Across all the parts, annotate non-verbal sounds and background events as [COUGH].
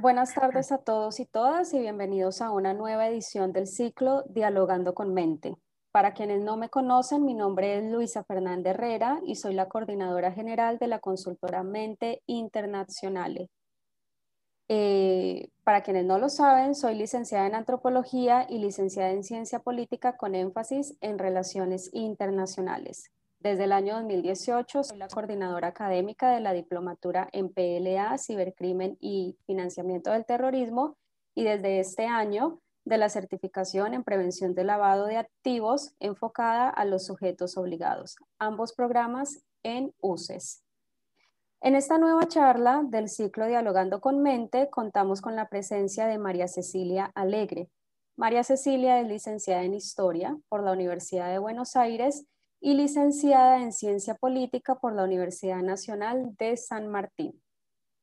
Buenas tardes a todos y todas y bienvenidos a una nueva edición del ciclo Dialogando con Mente. Para quienes no me conocen, mi nombre es Luisa Fernández Herrera y soy la coordinadora general de la consultora Mente Internacional. Eh, para quienes no lo saben, soy licenciada en antropología y licenciada en ciencia política con énfasis en relaciones internacionales. Desde el año 2018 soy la coordinadora académica de la diplomatura en PLA, Cibercrimen y Financiamiento del Terrorismo y desde este año de la certificación en prevención de lavado de activos enfocada a los sujetos obligados, ambos programas en UCES. En esta nueva charla del ciclo Dialogando con Mente contamos con la presencia de María Cecilia Alegre. María Cecilia es licenciada en Historia por la Universidad de Buenos Aires y licenciada en Ciencia Política por la Universidad Nacional de San Martín.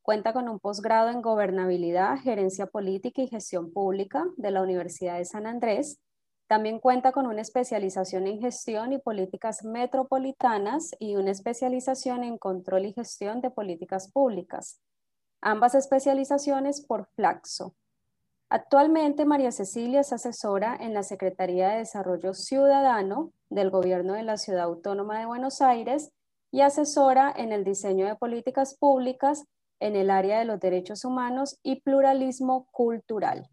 Cuenta con un posgrado en Gobernabilidad, Gerencia Política y Gestión Pública de la Universidad de San Andrés. También cuenta con una especialización en Gestión y Políticas Metropolitanas y una especialización en Control y Gestión de Políticas Públicas. Ambas especializaciones por Flaxo, Actualmente, María Cecilia es asesora en la Secretaría de Desarrollo Ciudadano del Gobierno de la Ciudad Autónoma de Buenos Aires y asesora en el diseño de políticas públicas en el área de los derechos humanos y pluralismo cultural.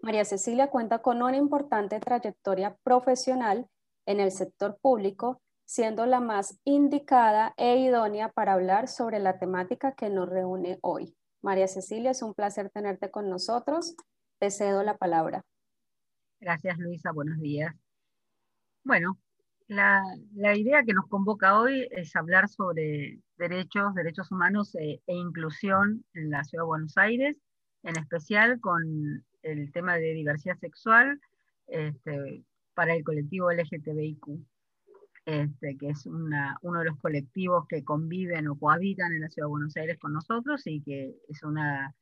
María Cecilia cuenta con una importante trayectoria profesional en el sector público, siendo la más indicada e idónea para hablar sobre la temática que nos reúne hoy. María Cecilia, es un placer tenerte con nosotros. Te cedo la palabra. Gracias, Luisa. Buenos días. Bueno, la, idea que nos convoca hoy es hablar sobre derechos, derechos humanos e, e, inclusión en la Ciudad de Buenos Aires, en especial con el tema de diversidad sexual este, para el colectivo LGTBIQ. Este, que es uno de los colectivos que conviven o cohabitan en la Ciudad de Buenos Aires con nosotros y que es una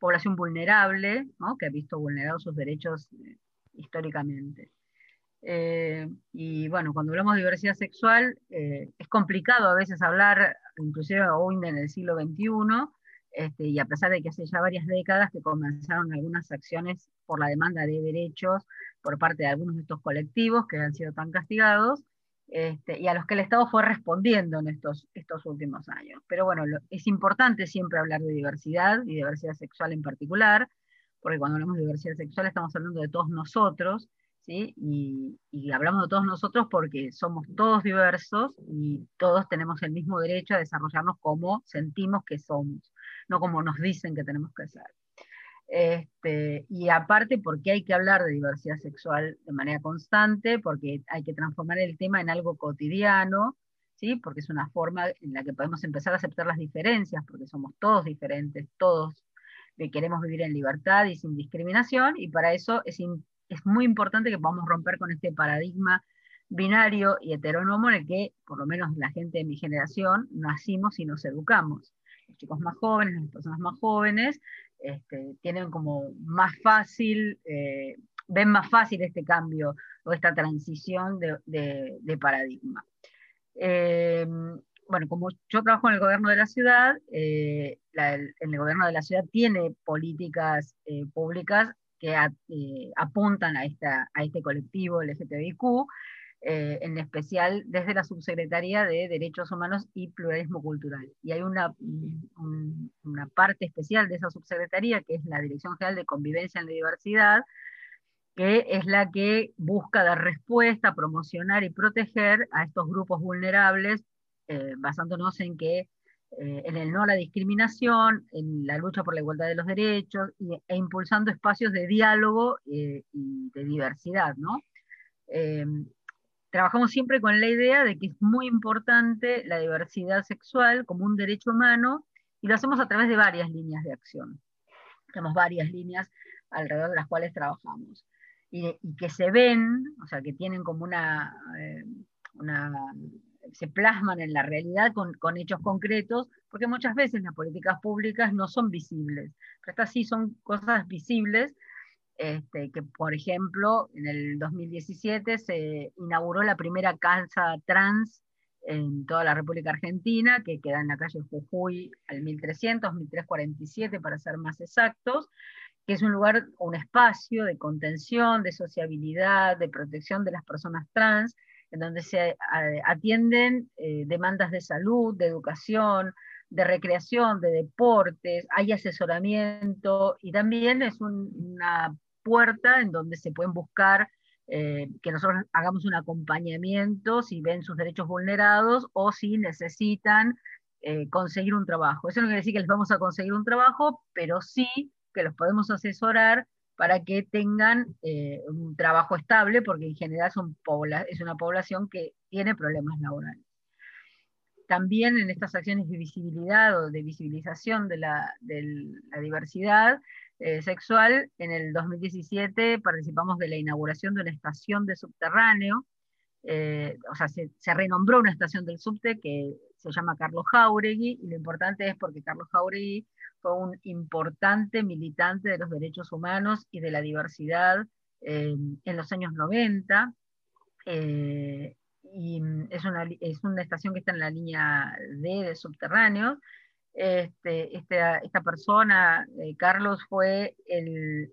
población vulnerable, que ha visto vulnerados sus derechos eh, históricamente. Eh, y bueno, cuando hablamos de diversidad sexual, eh, es complicado a veces hablar, inclusive hoy en el siglo XXI, este, y a pesar de que hace ya varias décadas que comenzaron algunas acciones por la demanda de derechos por parte de algunos de estos colectivos que han sido tan castigados, este, y a los que el Estado fue respondiendo en estos, estos últimos años. Pero bueno, es importante siempre hablar de diversidad y diversidad sexual en particular, porque cuando hablamos de diversidad sexual estamos hablando de todos nosotros, ¿sí? Y, y hablamos de todos nosotros porque somos todos diversos y todos tenemos el mismo derecho a desarrollarnos como sentimos que somos, no como nos dicen que tenemos que ser. Este, y aparte porque hay que hablar de diversidad sexual de manera constante, porque hay que transformar el tema en algo cotidiano, ¿sí? porque es una forma en la que podemos empezar a aceptar las diferencias, porque somos todos diferentes, todos queremos vivir en libertad y sin discriminación, y para eso es, es muy importante que podamos romper con este paradigma binario y heterónomo en el que, por lo menos la gente de mi generación, nacimos y nos educamos. Los chicos más jóvenes, las personas más jóvenes, este, tienen como más fácil, eh, ven más fácil este cambio o esta transición de, paradigma. Eh, bueno, como yo trabajo en el gobierno de la ciudad, eh, el, gobierno de la ciudad tiene políticas públicas que apuntan a, esta, a este colectivo LGTBIQ, eh, en especial desde la Subsecretaría de Derechos Humanos y Pluralismo Cultural. Y hay una, una parte especial de esa subsecretaría, que es la Dirección General de Convivencia en la Diversidad, que es la que busca dar respuesta, promocionar y proteger a estos grupos vulnerables, eh, basándonos en que eh, en el no a la discriminación, en la lucha por la igualdad de los derechos e impulsando espacios de diálogo y de diversidad, ¿no? Trabajamos siempre con la idea de que es muy importante la diversidad sexual como un derecho humano y lo hacemos a través de varias líneas de acción. Tenemos varias líneas alrededor de las cuales trabajamos. Y, que se ven, o sea, que tienen como una, eh, se plasman en la realidad con, con, hechos concretos, porque muchas veces las políticas públicas no son visibles, pero estas sí son cosas visibles este, que por ejemplo en el 2017 se inauguró la primera casa trans en toda la República Argentina, que queda en la calle Jujuy al 1300, 1347 para ser más exactos, que es un lugar, un espacio de contención, de sociabilidad, de protección de las personas trans, en donde se atienden eh, demandas de salud, de educación, de recreación, de deportes, hay asesoramiento y también es una puerta en donde se pueden buscar eh, que nosotros hagamos un acompañamiento si ven sus derechos vulnerados o si necesitan eh, conseguir un trabajo. Eso no quiere decir que les vamos a conseguir un trabajo, pero sí que los podemos asesorar para que tengan eh, un trabajo estable, porque en general son es una población que tiene problemas laborales. También en estas acciones de visibilidad o de visibilización de la, de la diversidad, eh, sexual, en el 2017 participamos de la inauguración de una estación de subterráneo, eh, o sea, se, renombró una estación del subte que se llama Carlos Jauregui, y lo importante es porque Carlos Jauregui fue un importante militante de los derechos humanos y de la diversidad eh, en los años 90, y es una, es una estación que está en la línea D de subterráneos, este, esta persona, eh, Carlos, fue el,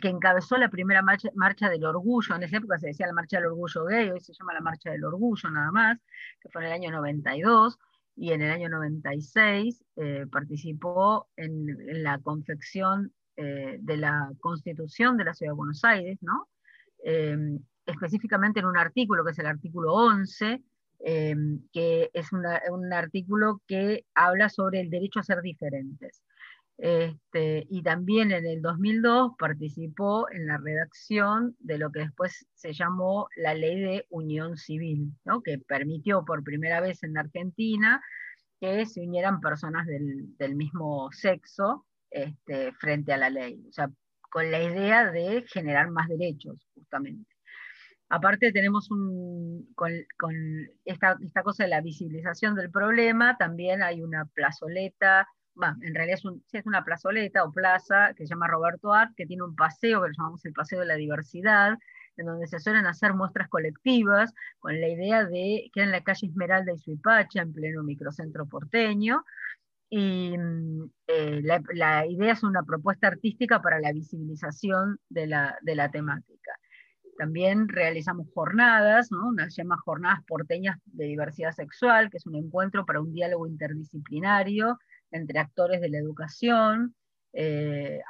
que encabezó la primera marcha, del orgullo, en esa época se decía la marcha del orgullo gay, hoy se llama la marcha del orgullo nada más, que fue en el año 92, y en el año 96 eh, participó en, la confección eh, de la constitución de la Ciudad de Buenos Aires, ¿no? específicamente en un artículo, que es el artículo 11, Em, que es un artículo que habla sobre el derecho a ser diferentes. Este, y también en el 2002 participó en la redacción de lo que después se llamó la ley de unión civil, ¿no? que permitió por primera vez en Argentina que se unieran personas del, mismo sexo este, frente a la ley, o sea, con la idea de generar más derechos, justamente. Aparte tenemos un, con, esta, cosa de la visibilización del problema, también hay una plazoleta, en realidad es, una plazoleta o plaza que se llama Roberto Art, que tiene un paseo que lo llamamos el Paseo de la Diversidad, en donde se suelen hacer muestras colectivas, con la idea de que en la calle Esmeralda y Suipacha, en pleno microcentro porteño, y eh, la, idea es una propuesta artística para la visibilización de la, de la temática. También realizamos jornadas, ¿no? unas llama Jornadas Porteñas de Diversidad Sexual, que es un encuentro para un diálogo interdisciplinario entre actores de la educación, eh,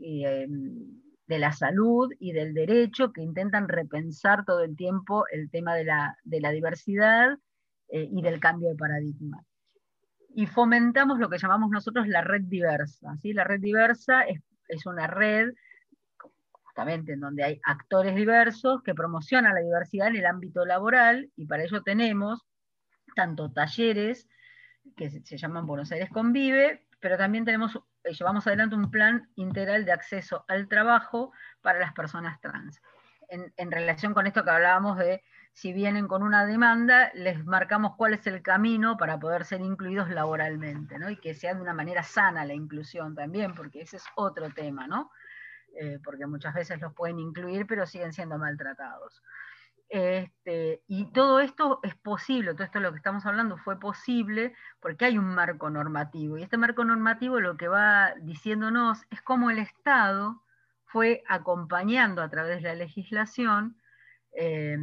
em, de la salud y del derecho, que intentan repensar todo el tiempo el tema de la, diversidad eh, y del cambio de paradigma. Y fomentamos lo que llamamos nosotros la red diversa. ¿sí? La red diversa es, es una red en donde hay actores diversos que promocionan la diversidad en el ámbito laboral y para ello tenemos tanto talleres que se, llaman Buenos Aires Convive, pero también tenemos, eh, llevamos adelante un plan integral de acceso al trabajo para las personas trans. En, relación con esto que hablábamos de si vienen con una demanda, les marcamos cuál es el camino para poder ser incluidos laboralmente, ¿no? Y que sea de una manera sana la inclusión también, porque ese es otro tema, ¿no? Eh, porque muchas veces los pueden incluir, pero siguen siendo maltratados. Este, y todo esto es posible, todo esto de lo que estamos hablando fue posible porque hay un marco normativo. Y este marco normativo lo que va diciéndonos es cómo el Estado fue acompañando a través de la legislación eh,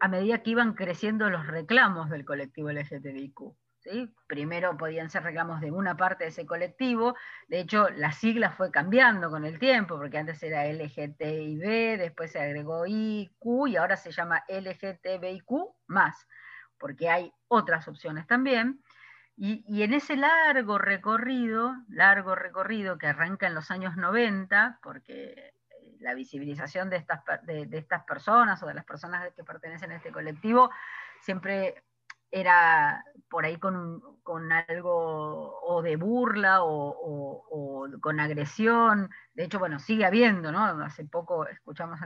a medida que iban creciendo los reclamos del colectivo LGTBIQ. Primero podían ser reclamos de una parte de ese colectivo, de hecho la sigla fue cambiando con el tiempo, porque antes era LGTBI, después se agregó IQ y ahora se llama LGTBIQ más, porque hay otras opciones también. Y, en ese largo recorrido, largo recorrido que arranca en los años 90, porque la visibilización de estas, de estas personas o de las personas que pertenecen a este colectivo siempre era por ahí con, algo o de burla o, con agresión. De hecho, bueno, sigue habiendo, ¿no? Hace poco escuchamos,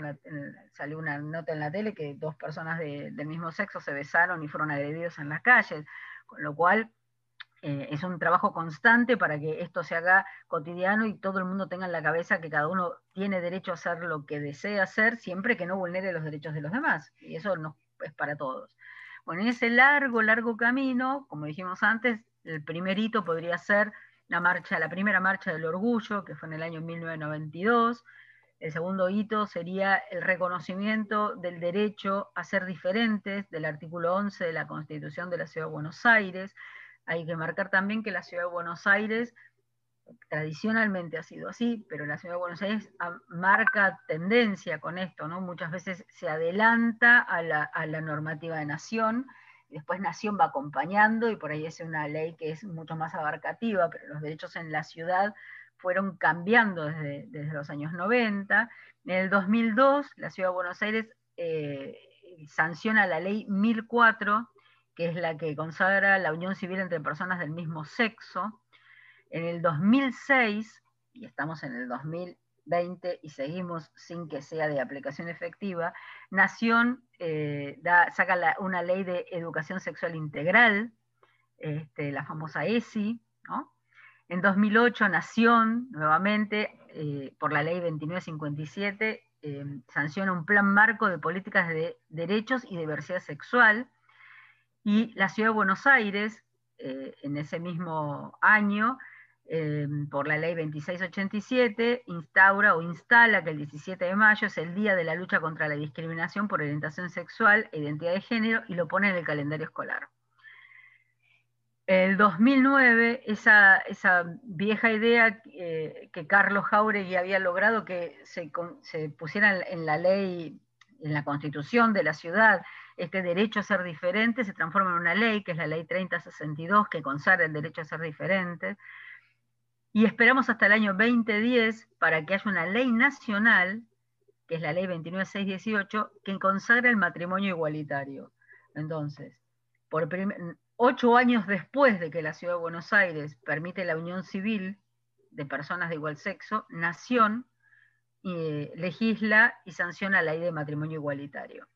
salió una nota en la tele que dos personas del mismo sexo se besaron y fueron agredidos en las calles, con lo cual eh, es un trabajo constante para que esto se haga cotidiano y todo el mundo tenga en la cabeza que cada uno tiene derecho a hacer lo que desea hacer siempre que no vulnere los derechos de los demás. Y eso no, es para todos. Bueno, en ese largo, largo camino, como dijimos antes, el primer hito podría ser la marcha, la primera marcha del orgullo, que fue en el año 1992. El segundo hito sería el reconocimiento del derecho a ser diferentes del artículo 11 de la Constitución de la Ciudad de Buenos Aires. Hay que marcar también que la Ciudad de Buenos Aires tradicionalmente ha sido así, pero la Ciudad de Buenos Aires marca tendencia con esto, ¿no? Muchas veces se adelanta a la, normativa de nación, después nación va acompañando y por ahí es una ley que es mucho más abarcativa, pero los derechos en la ciudad fueron cambiando desde, los años 90. En el 2002, la Ciudad de Buenos Aires eh, sanciona la ley 1004, que es la que consagra la unión civil entre personas del mismo sexo, en el 2006, y estamos en el 2020 y seguimos sin que sea de aplicación efectiva, Nación eh, saca una ley de educación sexual integral, este, la famosa ESI. En 2008, Nación, nuevamente, eh, por la ley 2957, eh, sanciona un plan marco de políticas de derechos y diversidad sexual. Y la Ciudad de Buenos Aires, en ese mismo año, Em, por la ley 2687, instaura o instala que el 17 de mayo es el Día de la Lucha contra la Discriminación por Orientación Sexual e Identidad de Género y lo pone en el calendario escolar. El 2009, esa, vieja idea eh, que Carlos Jauregui había logrado que se, se pusiera en la ley, en la constitución de la ciudad, este derecho a ser diferente, se transforma en una ley, que es la ley 3062, que consagra el derecho a ser diferente y esperamos hasta el año 2010 para que haya una ley nacional, que es la ley 29618, que consagra el matrimonio igualitario. Entonces, por ocho años después de que la Ciudad de Buenos Aires permite la unión civil de personas de igual sexo, Nación eh, legisla y sanciona la ley de matrimonio igualitario.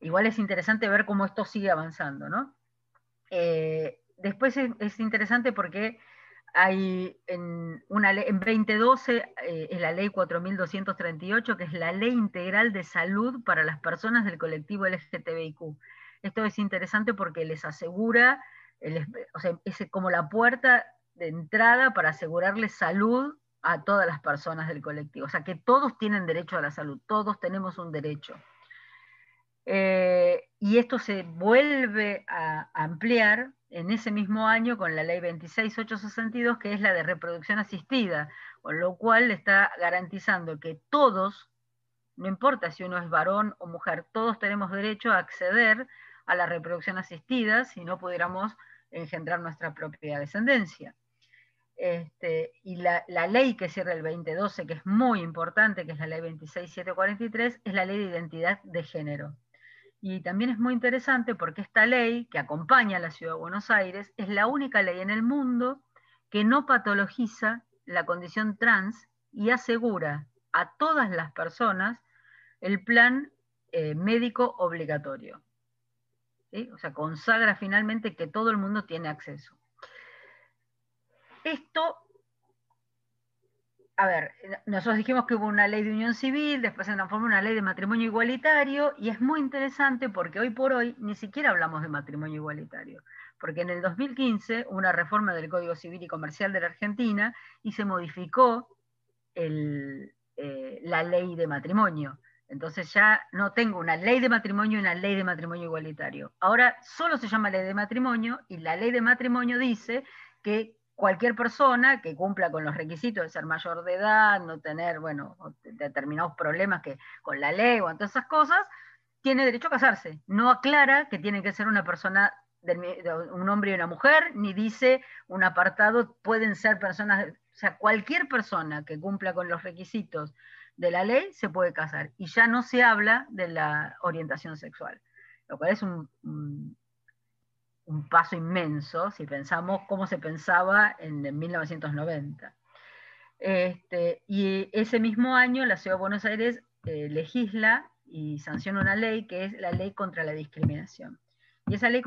Igual es interesante ver cómo esto sigue avanzando, ¿no? Eh, después es interesante porque hay en, una en 2012 eh, es la ley 4238, que es la ley integral de salud para las personas del colectivo LGTBIQ. Esto es interesante porque les asegura, o sea, es como la puerta de entrada para asegurarles salud a todas las personas del colectivo. O sea, que todos tienen derecho a la salud, todos tenemos un derecho. Eh, y esto se vuelve a ampliar en ese mismo año con la ley 26862, que es la de reproducción asistida, con lo cual está garantizando que todos, no importa si uno es varón o mujer, todos tenemos derecho a acceder a la reproducción asistida si no pudiéramos engendrar nuestra propia descendencia. Este, y la, la, ley que cierra el 2012, que es muy importante, que es la ley 26743, es la ley de identidad de género. Y también es muy interesante porque esta ley que acompaña a la Ciudad de Buenos Aires es la única ley en el mundo que no patologiza la condición trans y asegura a todas las personas el plan eh, médico obligatorio. O sea, consagra finalmente que todo el mundo tiene acceso. Esto a ver, nosotros dijimos que hubo una ley de unión civil, después se transformó en una ley de matrimonio igualitario, y es muy interesante porque hoy por hoy ni siquiera hablamos de matrimonio igualitario, porque en el 2015 hubo una reforma del Código Civil y Comercial de la Argentina y se modificó eh, la ley de matrimonio. Entonces ya no tengo una ley de matrimonio y una ley de matrimonio igualitario. Ahora solo se llama ley de matrimonio y la ley de matrimonio dice que cualquier persona que cumpla con los requisitos de ser mayor de edad, no tener, bueno, determinados problemas que, con la ley o todas esas cosas, tiene derecho a casarse. No aclara que tiene que ser una persona, un hombre y una mujer, ni dice un apartado, pueden ser personas, o sea, cualquier persona que cumpla con los requisitos de la ley se puede casar. Y ya no se habla de la orientación sexual, lo cual es un paso inmenso si pensamos cómo se pensaba en, 1990. Este, y ese mismo año la Ciudad de Buenos Aires eh, legisla y sanciona una ley que es la ley contra la discriminación. Y esa ley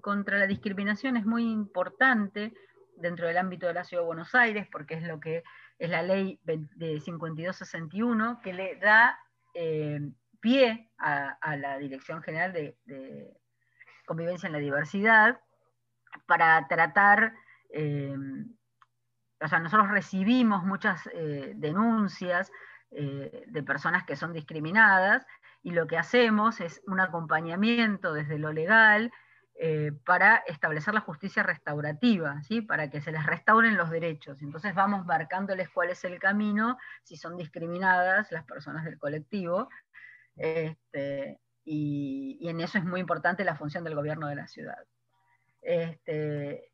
contra la discriminación es muy importante dentro del ámbito de la Ciudad de Buenos Aires porque es lo que es la ley de 5261 que le da eh, pie a, la Dirección General de convivencia en la diversidad, para tratar, eh, o sea, nosotros recibimos muchas eh, denuncias de personas que son discriminadas y lo que hacemos es un acompañamiento desde lo legal eh, para establecer la justicia restaurativa, ¿sí? para que se les restauren los derechos. Entonces vamos marcándoles cuál es el camino, si son discriminadas las personas del colectivo, este, y, en eso es muy importante la función del gobierno de la ciudad. Este,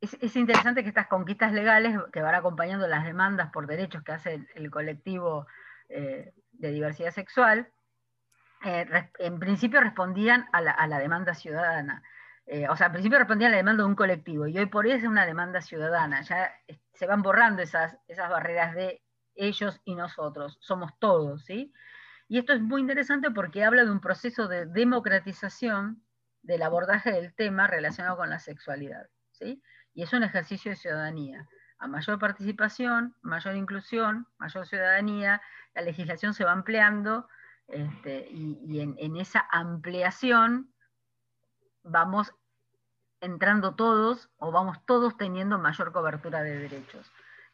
es, interesante que estas conquistas legales que van acompañando las demandas por derechos que hace el, colectivo eh, de diversidad sexual, eh, en principio respondían a la demanda ciudadana. Eh, o sea, al principio respondía a la demanda de un colectivo y hoy por hoy es una demanda ciudadana. Ya se van borrando esas, esas barreras de ellos y nosotros, somos todos, ¿sí? Y esto es muy interesante porque habla de un proceso de democratización del abordaje del tema relacionado con la sexualidad, ¿sí? Y es un ejercicio de ciudadanía. A mayor participación, mayor inclusión, mayor ciudadanía, la legislación se va ampliando este, y, en, esa ampliación vamos entrando todos o vamos todos teniendo mayor cobertura de derechos.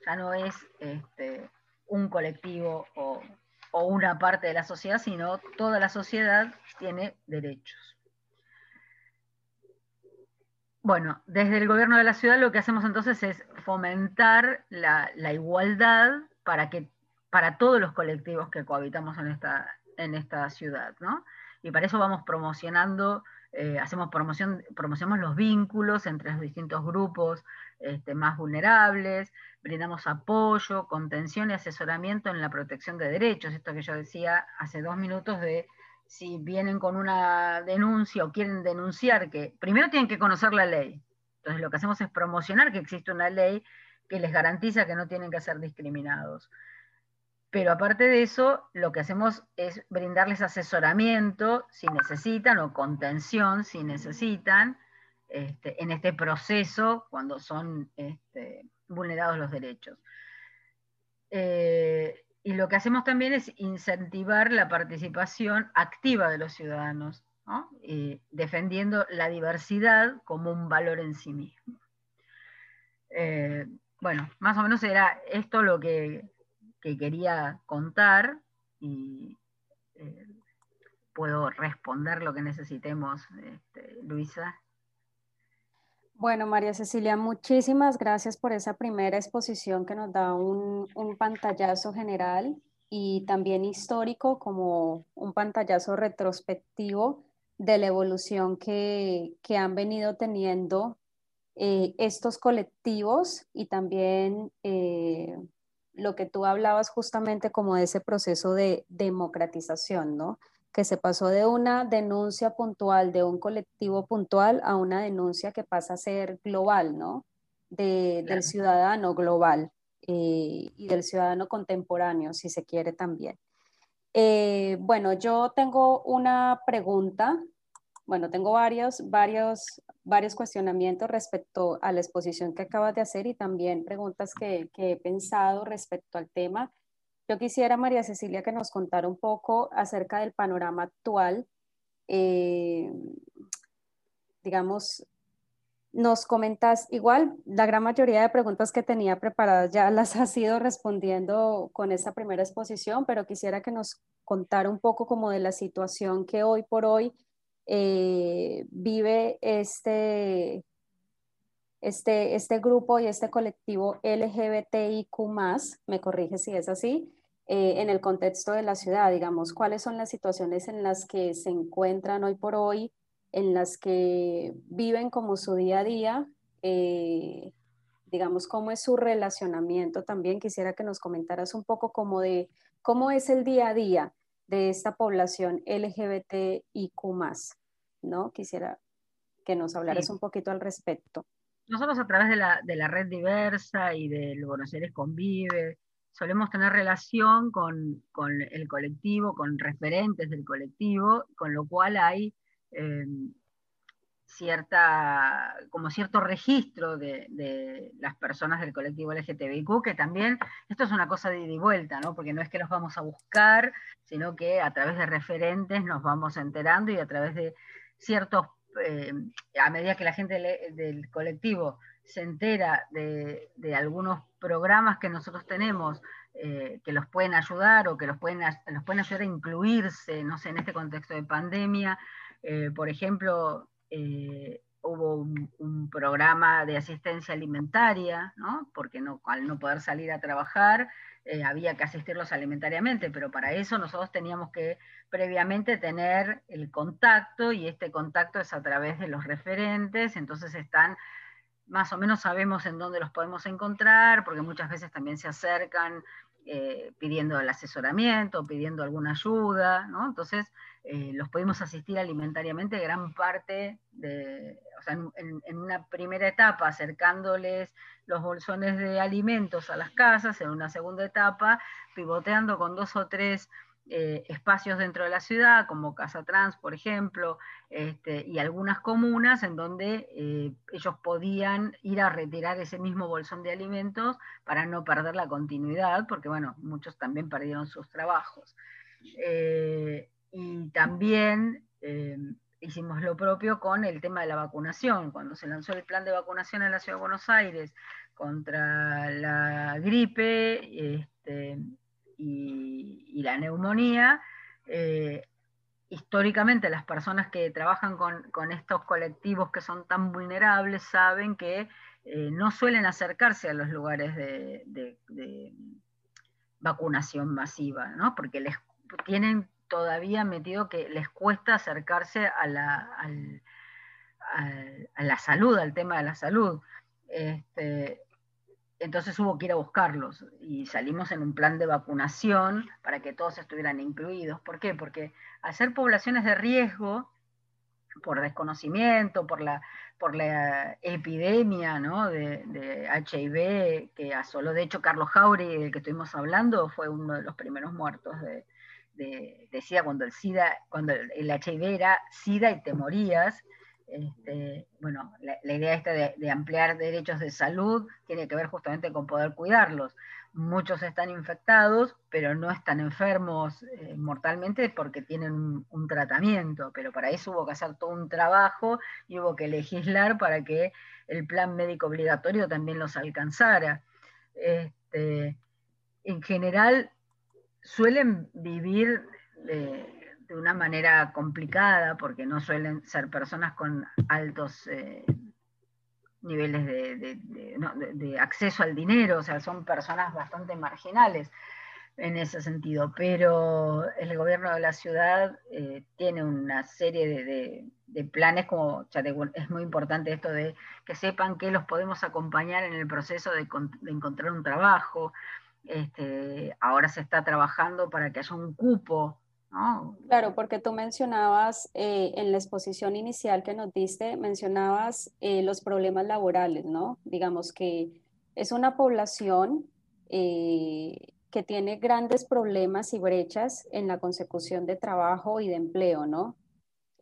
Ya no es este, un colectivo o, una parte de la sociedad, sino toda la sociedad tiene derechos. Bueno, desde el gobierno de la ciudad lo que hacemos entonces es fomentar la, igualdad para, que, para todos los colectivos que cohabitamos en esta, en esta ciudad, ¿no? Y para eso vamos promocionando eh, hacemos promoción, promocionamos los vínculos entre los distintos grupos este, más vulnerables, brindamos apoyo, contención y asesoramiento en la protección de derechos, esto que yo decía hace dos minutos de si vienen con una denuncia o quieren denunciar, que primero tienen que conocer la ley. Entonces lo que hacemos es promocionar que existe una ley que les garantiza que no tienen que ser discriminados. Pero aparte de eso, lo que hacemos es brindarles asesoramiento si necesitan o contención si necesitan este, en este proceso cuando son este, vulnerados los derechos. Eh, y lo que hacemos también es incentivar la participación activa de los ciudadanos, defendiendo la diversidad como un valor en sí mismo. Eh, bueno, más o menos era esto lo que que quería contar y eh, puedo responder lo que necesitemos, este, Luisa. Bueno, María Cecilia, muchísimas gracias por esa primera exposición que nos da un, pantallazo general y también histórico como un pantallazo retrospectivo de la evolución que, han venido teniendo eh, estos colectivos y también eh, lo que tú hablabas justamente como de ese proceso de democratización, ¿no? Que se pasó de una denuncia puntual de un colectivo puntual a una denuncia que pasa a ser global, ¿no? Del ciudadano global eh, y del ciudadano contemporáneo, si se quiere también. Eh, bueno, yo tengo una pregunta bueno, tengo varios, varios, varios cuestionamientos respecto a la exposición que acabas de hacer y también preguntas que, he pensado respecto al tema. Yo quisiera, María Cecilia, que nos contara un poco acerca del panorama actual. Eh, digamos, nos comentas, igual la gran mayoría de preguntas que tenía preparadas ya [LAUGHS] las has ido respondiendo con esta primera exposición, pero quisiera que nos contara un poco como de la situación que hoy por hoy eh, vive este, este, este grupo y este colectivo LGBTIQ, me corrige si es así, eh, en el contexto de la ciudad, digamos, cuáles son las situaciones en las que se encuentran hoy por hoy, en las que viven como su día a día, eh, digamos, cómo es su relacionamiento también. Quisiera que nos comentaras un poco como de cómo es el día a día de esta población LGBTIQ ¿no? Quisiera que nos hablaras un poquito al respecto. Nosotros a través de la, de la red diversa y del Buenos Aires Convive, solemos tener relación con, con, el colectivo, con referentes del colectivo, con lo cual hay eh, cierta, como cierto registro de, las personas del colectivo LGTBIQ, que también, esto es una cosa de ida y vuelta, ¿no? porque no es que los vamos a buscar, sino que a través de referentes nos vamos enterando y a través de ciertos eh, a medida que la gente del colectivo se entera de, algunos programas que nosotros tenemos eh, que los pueden ayudar o que los pueden, los pueden ayudar a incluirse, no sé, en este contexto de pandemia. Eh, por ejemplo, hubo un, programa de asistencia alimentaria, ¿no? porque no, al no poder salir a trabajar, eh, había que asistirlos alimentariamente, pero para eso nosotros teníamos que previamente tener el contacto y este contacto es a través de los referentes, entonces están, más o menos sabemos en dónde los podemos encontrar, porque muchas veces también se acercan eh, pidiendo el asesoramiento, pidiendo alguna ayuda, ¿no? Entonces, eh, los podemos asistir alimentariamente gran parte de, o sea, en, una primera etapa acercándoles los bolsones de alimentos a las casas, en una segunda etapa pivoteando con dos o tres eh, espacios dentro de la ciudad, como Casa Trans, por ejemplo, este, y algunas comunas en donde eh, ellos podían ir a retirar ese mismo bolsón de alimentos para no perder la continuidad, porque bueno, muchos también perdieron sus trabajos. Eh, y también hicimos lo propio con el tema de la vacunación. Cuando se lanzó el plan de vacunación en la Ciudad de Buenos Aires contra la gripe, este, y, la neumonía, eh, históricamente las personas que trabajan con, estos colectivos que son tan vulnerables saben que eh, no suelen acercarse a los lugares de, vacunación masiva, ¿no? porque les tienen todavía metido que les cuesta acercarse a la, a la salud, al tema de la salud. Este, entonces hubo que ir a buscarlos y salimos en un plan de vacunación para que todos estuvieran incluidos. ¿Por qué? Porque hacer poblaciones de riesgo, por desconocimiento, por la, por la epidemia de, HIV que asoló, de hecho Carlos Jauri, del que estuvimos hablando, fue uno de los primeros muertos de, de, cuando el SIDA, cuando el HIV era SIDA y te morías, este, bueno, la, idea esta de, ampliar derechos de salud tiene que ver justamente con poder cuidarlos. Muchos están infectados, pero no están enfermos eh, mortalmente porque tienen un, tratamiento, pero para eso hubo que hacer todo un trabajo y hubo que legislar para que el plan médico obligatorio también los alcanzara. Este, en general, suelen vivir... Eh, de una manera complicada, porque no suelen ser personas con altos eh, niveles de, acceso al dinero, o sea, son personas bastante marginales en ese sentido, pero el gobierno de la ciudad eh, tiene una serie de, planes, como es muy importante esto de que sepan que los podemos acompañar en el proceso de, encontrar un trabajo. Este, ahora se está trabajando para que haya un cupo Claro, porque tú mencionabas eh, en la exposición inicial que nos diste, mencionabas eh, los problemas laborales, ¿no? Digamos que es una población eh, que tiene grandes problemas y brechas en la consecución de trabajo y de empleo, ¿no?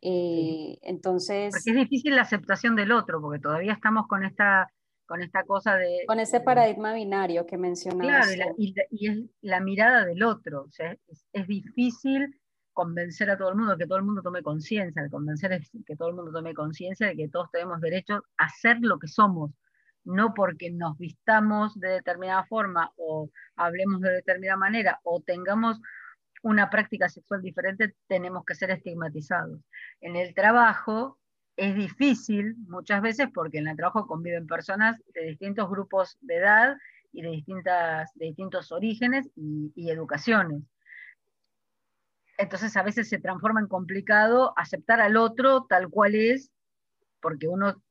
Entonces... Porque es difícil la aceptación del otro, porque todavía estamos con esta con esta cosa de... Con ese paradigma binario que mencionabas. Claro, y, es la mirada del otro. O sea, es, es, difícil convencer a todo el mundo, que todo el mundo tome conciencia, convencer que todo el mundo tome conciencia de que todos tenemos derecho a ser lo que somos, no porque nos vistamos de determinada forma o hablemos de determinada manera o tengamos una práctica sexual diferente, tenemos que ser estigmatizados. En el trabajo es difícil muchas veces porque en el trabajo conviven personas de distintos grupos de edad y de, distintas, de distintos orígenes y educaciones entonces a veces se transforma en complicado aceptar al otro tal cual es, porque uno,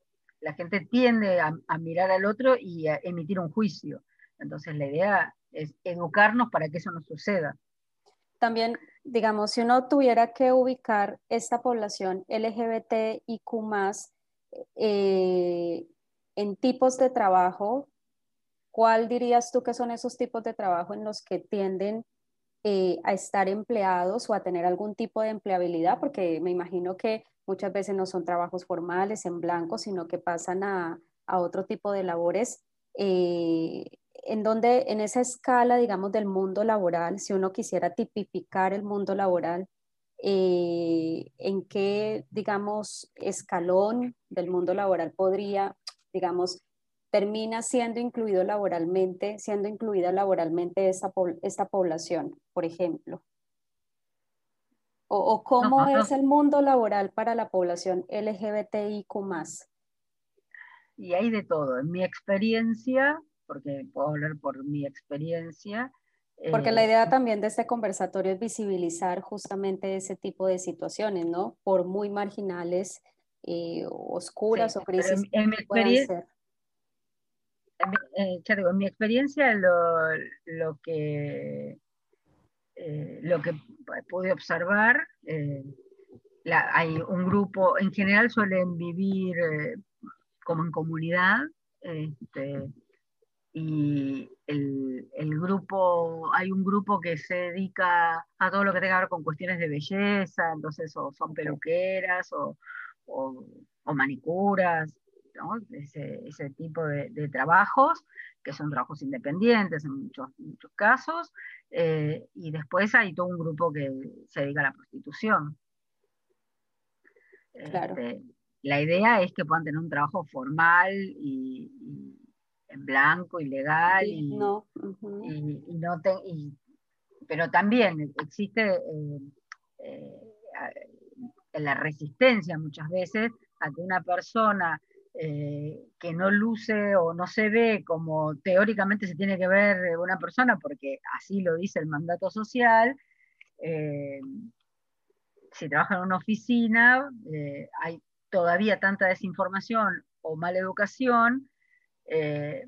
la gente tiende a, mirar al otro y a emitir un juicio. Entonces la idea es educarnos para que eso no suceda. También, digamos, si uno tuviera que ubicar esta población LGBT y Q eh, en tipos de trabajo, ¿cuál dirías tú que son esos tipos de trabajo en los que tienden eh, a estar empleados o a tener algún tipo de empleabilidad, porque me imagino que muchas veces no son trabajos formales en blanco, sino que pasan a, otro tipo de labores. Eh, en donde en esa escala, digamos, del mundo laboral, si uno quisiera tipificar el mundo laboral, eh, en qué, digamos, escalón del mundo laboral podría, digamos, termina siendo incluido laboralmente, siendo incluida laboralmente esta, esta población, por ejemplo? ¿O, cómo es el mundo laboral para la población LGBTIQ Y hay de todo. En mi experiencia, porque puedo hablar por mi experiencia, porque la idea también de este conversatorio es visibilizar justamente ese tipo de situaciones, ¿no? Por muy marginales, eh, oscuras o crisis. En, mi experiencia, eh, en mi experiencia lo, que, lo que pude observar, hay un grupo, en general suelen vivir como en comunidad, este, y el, grupo, hay un grupo que se dedica a todo lo que tenga que ver con cuestiones de belleza, entonces o son peluqueras o, manicuras, ese, tipo de, trabajos, que son trabajos independientes en muchos, muchos casos, eh, y después hay todo un grupo que se dedica a la prostitución. Este, la idea es que puedan tener un trabajo formal y en blanco y legal y, no, pero también existe eh, eh, la resistencia muchas veces a que una persona eh, que no luce o no se ve como teóricamente se tiene que ver una persona, porque así lo dice el mandato social, si trabaja en una oficina, hay todavía tanta desinformación o mala educación eh,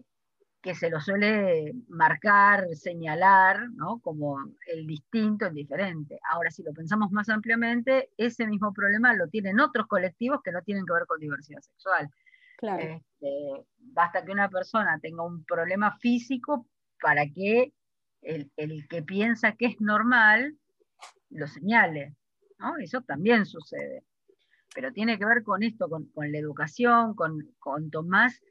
que se lo suele marcar, señalar, ¿no? como el distinto, el diferente. Ahora, si lo pensamos más ampliamente, ese mismo problema lo tienen otros colectivos que no tienen que ver con diversidad sexual. Este, basta que una persona tenga un problema físico para que el, que piensa que es normal lo señale. ¿no? Eso también sucede. Pero tiene que ver con esto, con, la educación, con, con más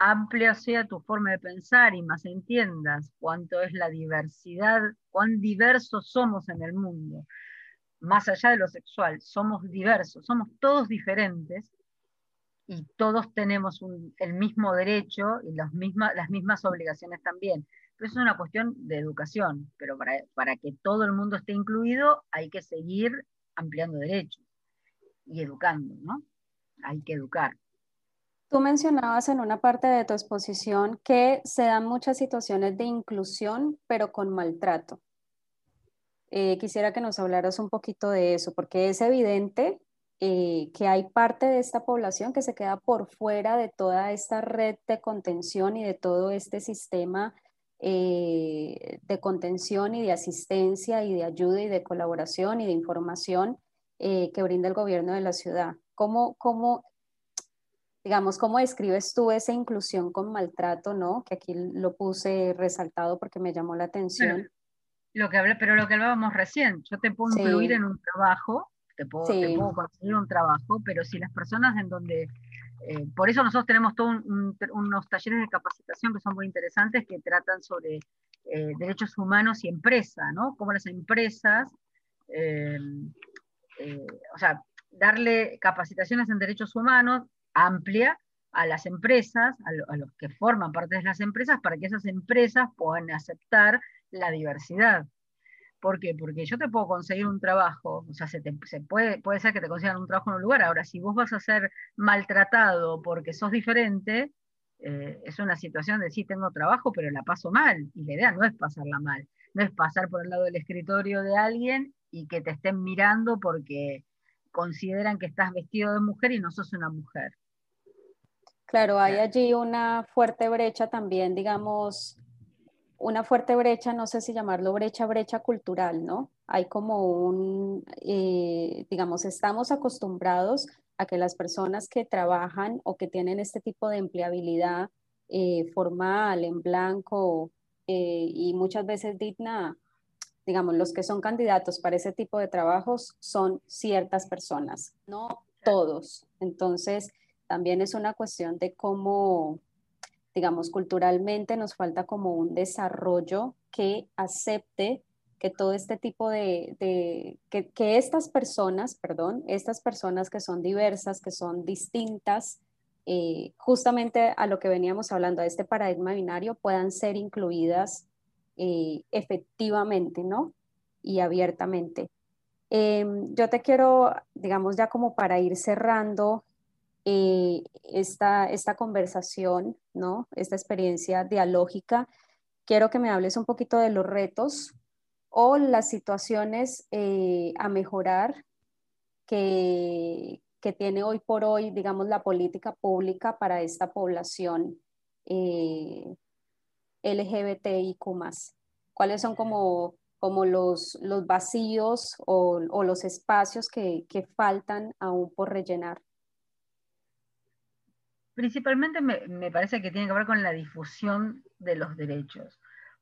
amplia sea tu forma de pensar y más entiendas cuánto es la diversidad, cuán diversos somos en el mundo, más allá de lo sexual, somos diversos, somos todos diferentes y todos tenemos el mismo derecho y las mismas, las mismas obligaciones también. Pero es una cuestión de educación, pero para, para que todo el mundo esté incluido hay que seguir ampliando derechos y educando, ¿no? Hay que educar. Tú mencionabas en una parte de tu exposición que se dan muchas situaciones de inclusión, pero con maltrato. Eh, quisiera que nos hablaras un poquito de eso, porque es evidente eh, que hay parte de esta población que se queda por fuera de toda esta red de contención y de todo este sistema eh, de contención y de asistencia y de ayuda y de colaboración y de información que brinda el gobierno de la ciudad. ¿Cómo, cómo digamos, ¿cómo describes tú esa inclusión con maltrato, no? Que aquí lo puse resaltado porque me llamó la atención. lo que hablé, pero lo que hablábamos recién, yo te puedo incluir en un trabajo, te puedo, conseguir un trabajo, pero si las personas en donde, eh, por eso nosotros tenemos todos unos talleres de capacitación que son muy interesantes, que tratan sobre eh, derechos humanos y empresa, ¿no? Cómo las empresas, eh, o sea, darle capacitaciones en derechos humanos, amplia a las empresas, a, los que forman parte de las empresas, para que esas empresas puedan aceptar la diversidad. ¿Por qué? Porque yo te puedo conseguir un trabajo, o sea, se, puede, puede ser que te consigan un trabajo en un lugar. Ahora, si vos vas a ser maltratado porque sos diferente, eh, es una situación de sí tengo trabajo, pero la paso mal. Y la idea no es pasarla mal, no es pasar por el lado del escritorio de alguien y que te estén mirando porque consideran que estás vestido de mujer y no sos una mujer. Claro, hay allí una fuerte brecha también, digamos, una fuerte brecha, no sé si llamarlo brecha, brecha cultural, ¿no? Hay como un, eh, digamos, estamos acostumbrados a que las personas que trabajan o que tienen este tipo de empleabilidad eh, formal, en blanco eh, y muchas veces digna, digamos, los que son candidatos para ese tipo de trabajos son ciertas personas, no todos. Entonces, también es una cuestión de cómo, digamos, culturalmente nos falta como un desarrollo que acepte que todo este tipo de, que, estas personas, perdón, estas personas que son diversas, que son distintas, eh, justamente a lo que veníamos hablando, de este paradigma binario, puedan ser incluidas eh, efectivamente, ¿no? Y abiertamente. Em, yo te quiero, digamos, ya como para ir cerrando eh, esta, esta conversación, ¿no? Esta experiencia dialógica, quiero que me hables un poquito de los retos o las situaciones eh, a mejorar que, que, tiene hoy por hoy, digamos, la política pública para esta población eh, LGBTIQ ¿Cuáles son como, como los, los vacíos o, o los espacios que, que faltan aún por rellenar? Principalmente me, me, parece que tiene que ver con la difusión de los derechos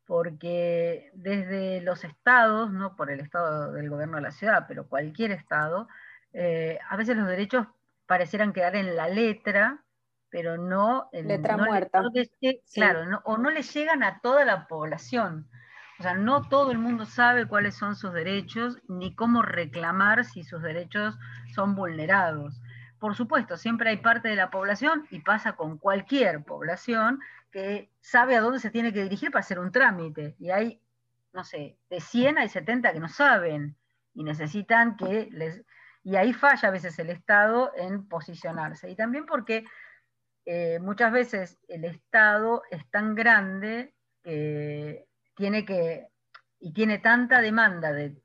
porque desde los estados, no por el estado del gobierno de la ciudad, pero cualquier estado, eh, a veces los derechos parecieran quedar en la letra, pero no en letra muerta. Claro, o no le llegan a toda la población. O sea, no todo el mundo sabe cuáles son sus derechos ni cómo reclamar si sus derechos son vulnerados. Por supuesto, siempre hay parte de la población, y pasa con cualquier población, que sabe a dónde se tiene que dirigir para hacer un trámite. Y hay, no sé, de 100 hay 70 que no saben y necesitan que les... Y ahí falla a veces el Estado en posicionarse. Y también porque eh, muchas veces el Estado es tan grande que tiene que, y tiene tanta demanda de,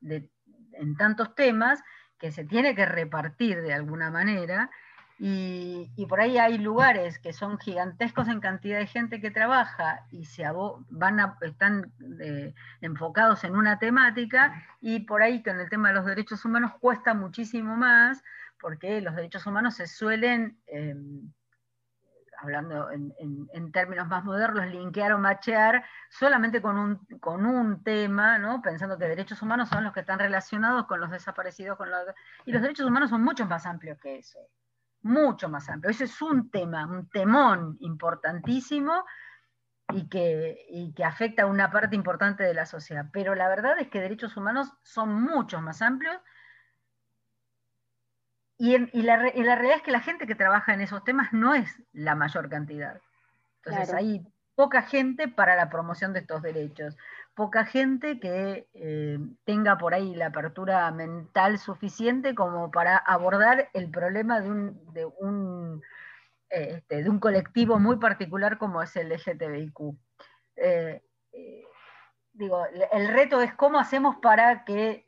en tantos temas, que se tiene que repartir de alguna manera y, por ahí hay lugares que son gigantescos en cantidad de gente que trabaja y se van están eh, enfocados en una temática y por ahí con el tema de los derechos humanos cuesta muchísimo más porque los derechos humanos se suelen, em, hablando en, términos más modernos, linkear o machear solamente con un, con un tema, ¿no? pensando que derechos humanos son los que están relacionados con los desaparecidos, con los, y los derechos humanos son mucho más amplios que eso mucho más amplio. Ese es un tema, un temón importantísimo y que, que afecta a una parte importante de la sociedad. Pero la verdad es que derechos humanos son mucho más amplios y, la, realidad es que la gente que trabaja en esos temas no es la mayor cantidad. Entonces hay poca gente para la promoción de estos derechos poca gente que eh, tenga por ahí la apertura mental suficiente como para abordar el problema de un, de un, este, de un colectivo muy particular como es el LGTBIQ. Eh, eh, digo, el reto es cómo hacemos para que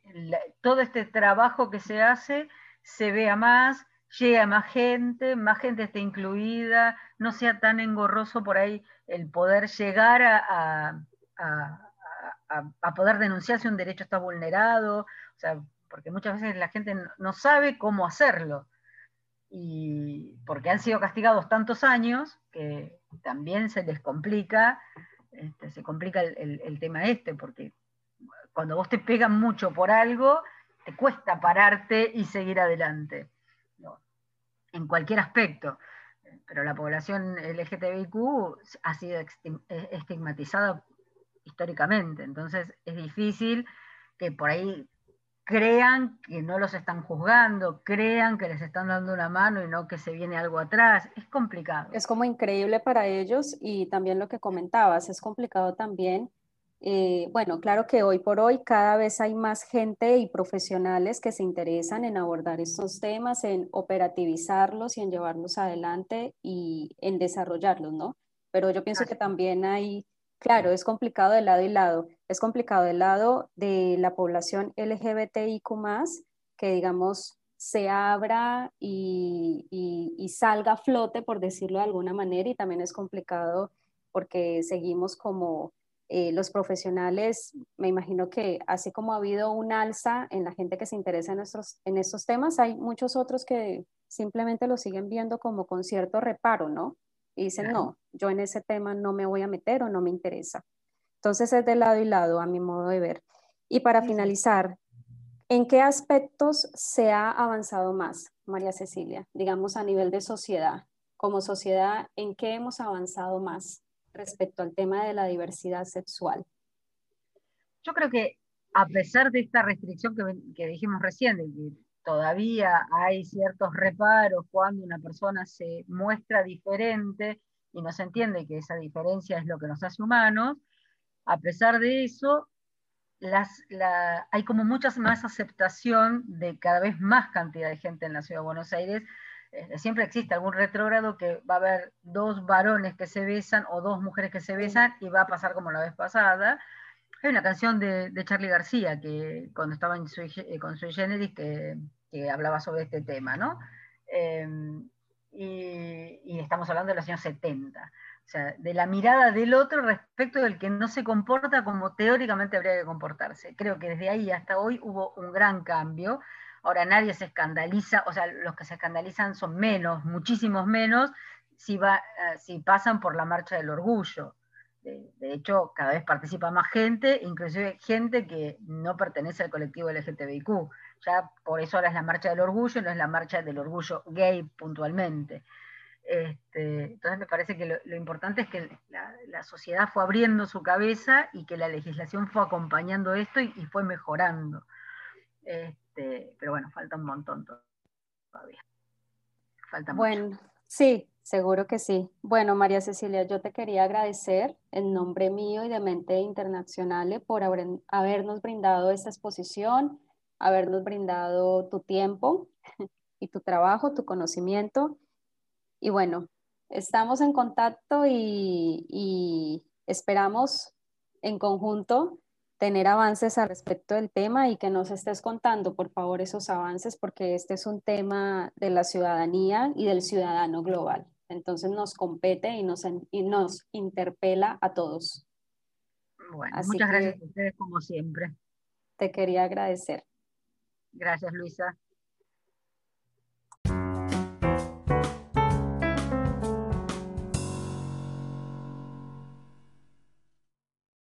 todo este trabajo que se hace se vea más, llegue a más gente, más gente esté incluida, no sea tan engorroso por ahí el poder llegar a a, poder denunciar si un derecho está vulnerado, o sea, porque muchas veces la gente no sabe cómo hacerlo. Y porque han sido castigados tantos años que también se les complica, este, se complica el, tema este, porque cuando vos te pegan mucho por algo, te cuesta pararte y seguir adelante, en cualquier aspecto. Pero la población LGTBIQ ha sido estigmatizada históricamente. Entonces es difícil que por ahí crean que no los están juzgando, crean que les están dando una mano y no que se viene algo atrás. Es complicado. Es como increíble para ellos y también lo que comentabas, es complicado también. Eh, bueno, claro que hoy por hoy cada vez hay más gente y profesionales que se interesan en abordar estos temas, en operativizarlos y en llevarlos adelante y en desarrollarlos, ¿no? Pero yo pienso que también hay Claro, es complicado de lado y lado. Es complicado del lado de la población LGBTIQ, que digamos se abra y, salga a flote, por decirlo de alguna manera, y también es complicado porque seguimos como eh, los profesionales, me imagino que así como ha habido un alza en la gente que se interesa en estos, en estos temas, hay muchos otros que simplemente lo siguen viendo como con cierto reparo, ¿no? y dicen, no, yo en ese tema no me voy a meter o no me interesa. Entonces es de lado y lado, a mi modo de ver. Y para finalizar, ¿en qué aspectos se ha avanzado más, María Cecilia? Digamos a nivel de sociedad. Como sociedad, ¿en qué hemos avanzado más respecto al tema de la diversidad sexual? Yo creo que a pesar de esta restricción que, que dijimos recién, de que todavía hay ciertos reparos cuando una persona se muestra diferente y no se entiende que esa diferencia es lo que nos hace humanos, a pesar de eso, hay como mucha más aceptación de cada vez más cantidad de gente en la ciudad de Buenos Aires. Eh, siempre existe algún retrógrado que va a haber dos varones que se besan o dos mujeres que se besan y va a pasar como la vez pasada. Hay una canción de, de Charlie García que cuando estaba en eh, con Sui Generis que, que, hablaba sobre este tema, ¿no? Em, y, y, estamos hablando de los años 70. O sea, de la mirada del otro respecto del que no se comporta como teóricamente habría que comportarse. Creo que desde ahí hasta hoy hubo un gran cambio. Ahora nadie se escandaliza, o sea, los que se escandalizan son menos, muchísimos menos, si, va, eh, si pasan por la marcha del orgullo. De, hecho, cada vez participa más gente, inclusive gente que no pertenece al colectivo LGTBIQ. Ya por eso ahora es la marcha del orgullo, no es la marcha del orgullo gay puntualmente. Este, entonces me parece que lo, importante es que la, sociedad fue abriendo su cabeza y que la legislación fue acompañando esto y, fue mejorando. Este, pero bueno, falta un montón todavía. Falta bueno, sí, seguro que sí. Bueno, María Cecilia, yo te quería agradecer en nombre mío y de Mente Internacional por habernos brindado esta exposición, habernos brindado tu tiempo [LAUGHS] y tu trabajo, tu conocimiento y bueno, estamos en contacto y, esperamos en conjunto tener avances al respecto del tema y que nos estés contando, por favor, esos avances, porque este es un tema de la ciudadanía y del ciudadano global. Entonces nos compete y nos, nos interpela a todos. Bueno, muchas gracias a ustedes como siempre. Te quería agradecer. Gracias, Luisa.